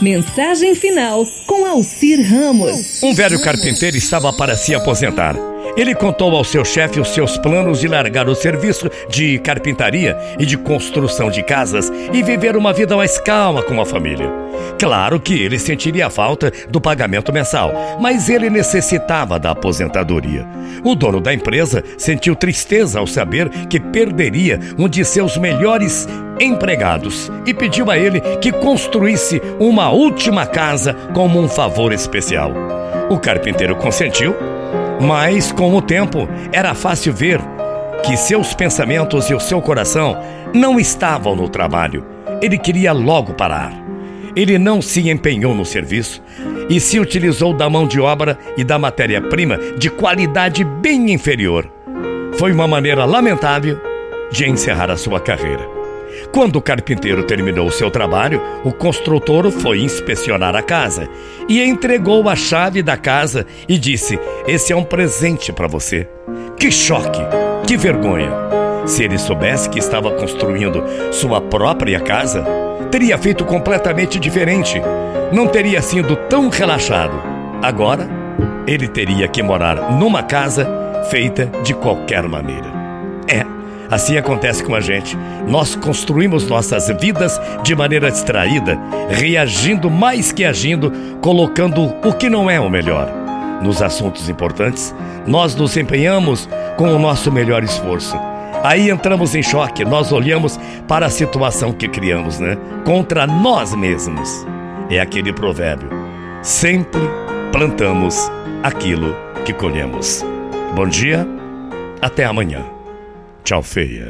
Mensagem final com Alcir Ramos. Um velho carpinteiro estava para se aposentar. Ele contou ao seu chefe os seus planos de largar o serviço de carpintaria e de construção de casas e viver uma vida mais calma com a família. Claro que ele sentiria falta do pagamento mensal, mas ele necessitava da aposentadoria. O dono da empresa sentiu tristeza ao saber que perderia um de seus melhores empregados e pediu a ele que construísse uma última casa como um favor especial. O carpinteiro consentiu mas, com o tempo, era fácil ver que seus pensamentos e o seu coração não estavam no trabalho. Ele queria logo parar. Ele não se empenhou no serviço e se utilizou da mão de obra e da matéria-prima de qualidade bem inferior. Foi uma maneira lamentável de encerrar a sua carreira. Quando o carpinteiro terminou seu trabalho, o construtor foi inspecionar a casa e entregou a chave da casa e disse: Esse é um presente para você. Que choque! Que vergonha! Se ele soubesse que estava construindo sua própria casa, teria feito completamente diferente. Não teria sido tão relaxado. Agora, ele teria que morar numa casa feita de qualquer maneira. É, Assim acontece com a gente. Nós construímos nossas vidas de maneira distraída, reagindo mais que agindo, colocando o que não é o melhor. Nos assuntos importantes, nós nos empenhamos com o nosso melhor esforço. Aí entramos em choque, nós olhamos para a situação que criamos, né? Contra nós mesmos. É aquele provérbio: sempre plantamos aquilo que colhemos. Bom dia, até amanhã. Tchau, feia.